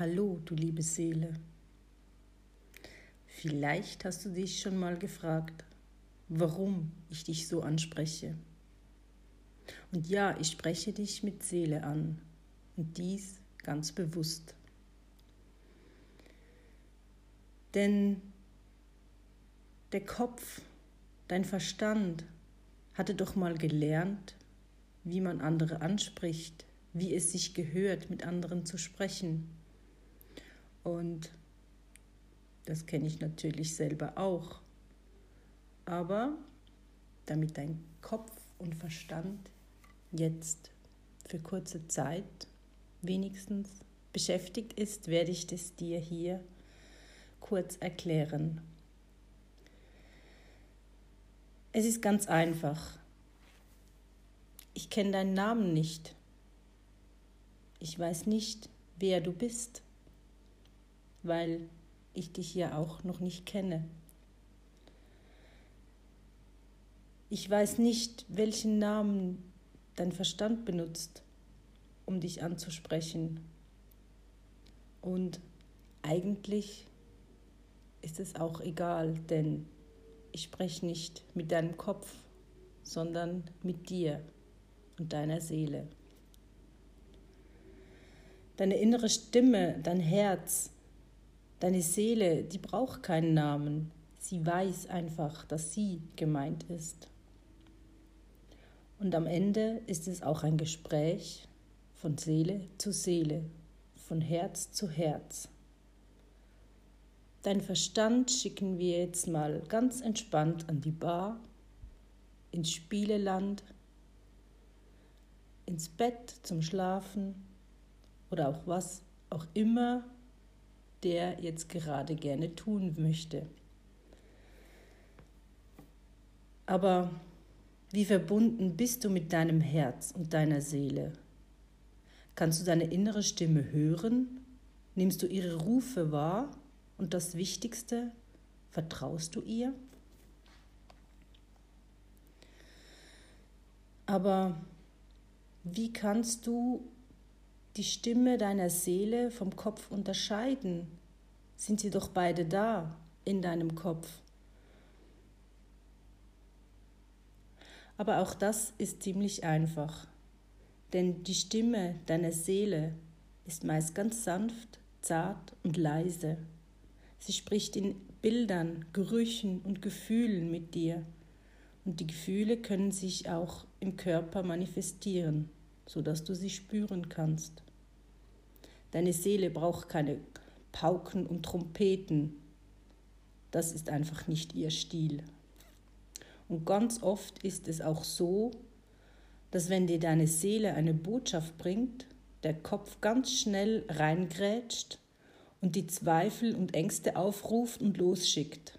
Hallo, du liebe Seele. Vielleicht hast du dich schon mal gefragt, warum ich dich so anspreche. Und ja, ich spreche dich mit Seele an und dies ganz bewusst. Denn der Kopf, dein Verstand, hatte doch mal gelernt, wie man andere anspricht, wie es sich gehört, mit anderen zu sprechen. Und das kenne ich natürlich selber auch. Aber damit dein Kopf und Verstand jetzt für kurze Zeit wenigstens beschäftigt ist, werde ich das dir hier kurz erklären. Es ist ganz einfach. Ich kenne deinen Namen nicht. Ich weiß nicht, wer du bist weil ich dich ja auch noch nicht kenne. Ich weiß nicht, welchen Namen dein Verstand benutzt, um dich anzusprechen. Und eigentlich ist es auch egal, denn ich spreche nicht mit deinem Kopf, sondern mit dir und deiner Seele. Deine innere Stimme, dein Herz, Deine Seele, die braucht keinen Namen. Sie weiß einfach, dass sie gemeint ist. Und am Ende ist es auch ein Gespräch von Seele zu Seele, von Herz zu Herz. Dein Verstand schicken wir jetzt mal ganz entspannt an die Bar, ins Spieleland, ins Bett zum Schlafen oder auch was auch immer der jetzt gerade gerne tun möchte. Aber wie verbunden bist du mit deinem Herz und deiner Seele? Kannst du deine innere Stimme hören? Nimmst du ihre Rufe wahr? Und das Wichtigste, vertraust du ihr? Aber wie kannst du die Stimme deiner Seele vom Kopf unterscheiden? Sind sie doch beide da in deinem Kopf? Aber auch das ist ziemlich einfach, denn die Stimme deiner Seele ist meist ganz sanft, zart und leise. Sie spricht in Bildern, Gerüchen und Gefühlen mit dir. Und die Gefühle können sich auch im Körper manifestieren sodass du sie spüren kannst. Deine Seele braucht keine Pauken und Trompeten. Das ist einfach nicht ihr Stil. Und ganz oft ist es auch so, dass wenn dir deine Seele eine Botschaft bringt, der Kopf ganz schnell reingrätscht und die Zweifel und Ängste aufruft und losschickt.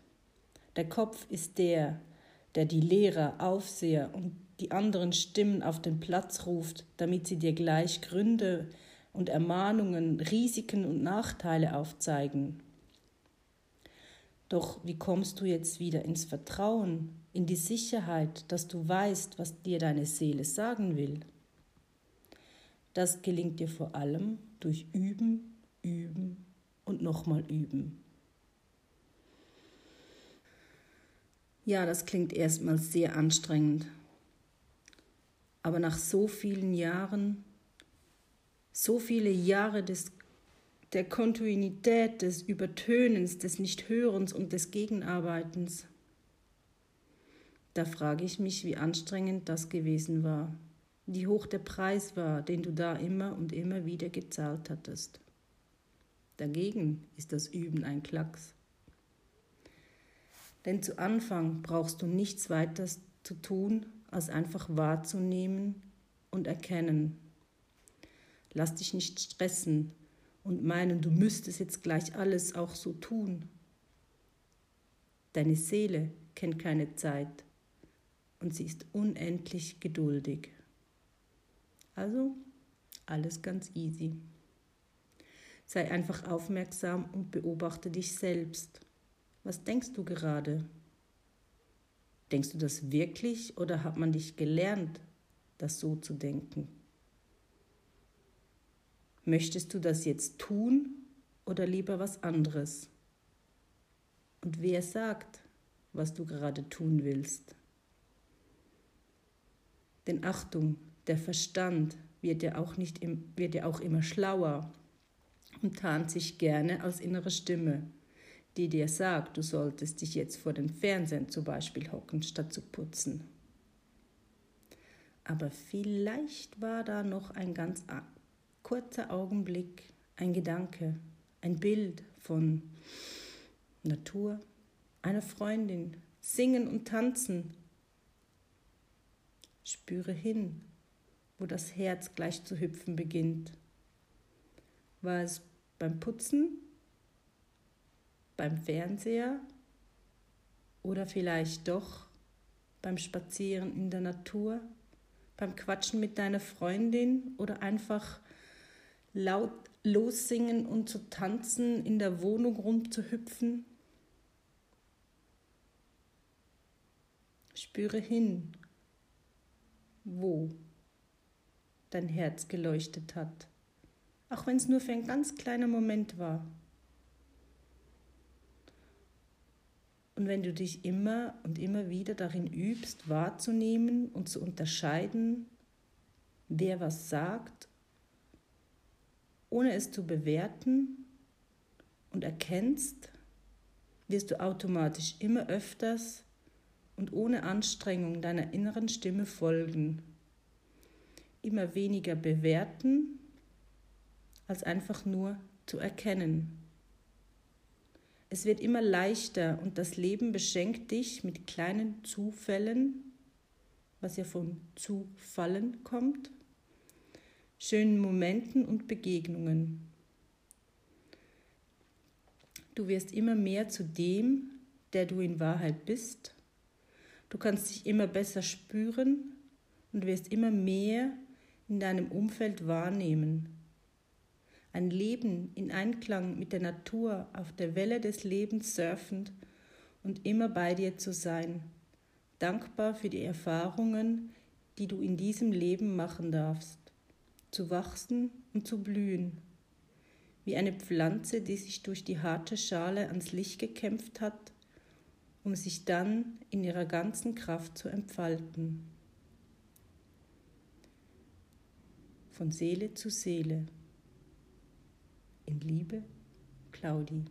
Der Kopf ist der, der die Lehrer, Aufseher und die anderen Stimmen auf den Platz ruft, damit sie dir gleich Gründe und Ermahnungen, Risiken und Nachteile aufzeigen. Doch wie kommst du jetzt wieder ins Vertrauen, in die Sicherheit, dass du weißt, was dir deine Seele sagen will? Das gelingt dir vor allem durch Üben, Üben und nochmal Üben. Ja, das klingt erstmal sehr anstrengend aber nach so vielen Jahren, so viele Jahre des, der Kontinuität, des Übertönens, des Nichthörens und des Gegenarbeitens, da frage ich mich, wie anstrengend das gewesen war, wie hoch der Preis war, den du da immer und immer wieder gezahlt hattest. Dagegen ist das Üben ein Klacks. Denn zu Anfang brauchst du nichts weiter zu tun, als einfach wahrzunehmen und erkennen. Lass dich nicht stressen und meinen, du müsstest jetzt gleich alles auch so tun. Deine Seele kennt keine Zeit und sie ist unendlich geduldig. Also alles ganz easy. Sei einfach aufmerksam und beobachte dich selbst. Was denkst du gerade? Denkst du das wirklich oder hat man dich gelernt, das so zu denken? Möchtest du das jetzt tun oder lieber was anderes? Und wer sagt, was du gerade tun willst? Denn Achtung, der Verstand wird ja auch, nicht wird ja auch immer schlauer und tarnt sich gerne als innere Stimme, die dir sagt, du solltest dich jetzt vor den Fernsehen zum Beispiel hocken, statt zu putzen. Aber vielleicht war da noch ein ganz kurzer Augenblick, ein Gedanke, ein Bild von Natur, einer Freundin, singen und tanzen. Spüre hin, wo das Herz gleich zu hüpfen beginnt. War es beim Putzen, beim Fernseher oder vielleicht doch beim Spazieren in der Natur, beim Quatschen mit deiner Freundin oder einfach laut lossingen und zu tanzen, in der Wohnung rumzuhüpfen? Spüre hin, wo dein Herz geleuchtet hat, auch wenn es nur für einen ganz kleinen Moment war. Und wenn du dich immer und immer wieder darin übst, wahrzunehmen und zu unterscheiden, wer was sagt, ohne es zu bewerten und erkennst, wirst du automatisch immer öfters und ohne Anstrengung deiner inneren Stimme folgen immer weniger bewerten, als einfach nur zu erkennen. Es wird immer leichter und das Leben beschenkt dich mit kleinen Zufällen, was ja von Zufallen kommt, schönen Momenten und Begegnungen. Du wirst immer mehr zu dem, der du in Wahrheit bist. Du kannst dich immer besser spüren und wirst immer mehr in deinem Umfeld wahrnehmen. Ein Leben in Einklang mit der Natur auf der Welle des Lebens surfend und immer bei dir zu sein, dankbar für die Erfahrungen, die du in diesem Leben machen darfst, zu wachsen und zu blühen, wie eine Pflanze, die sich durch die harte Schale ans Licht gekämpft hat, um sich dann in ihrer ganzen Kraft zu entfalten. von Seele zu Seele. In Liebe, Claudi.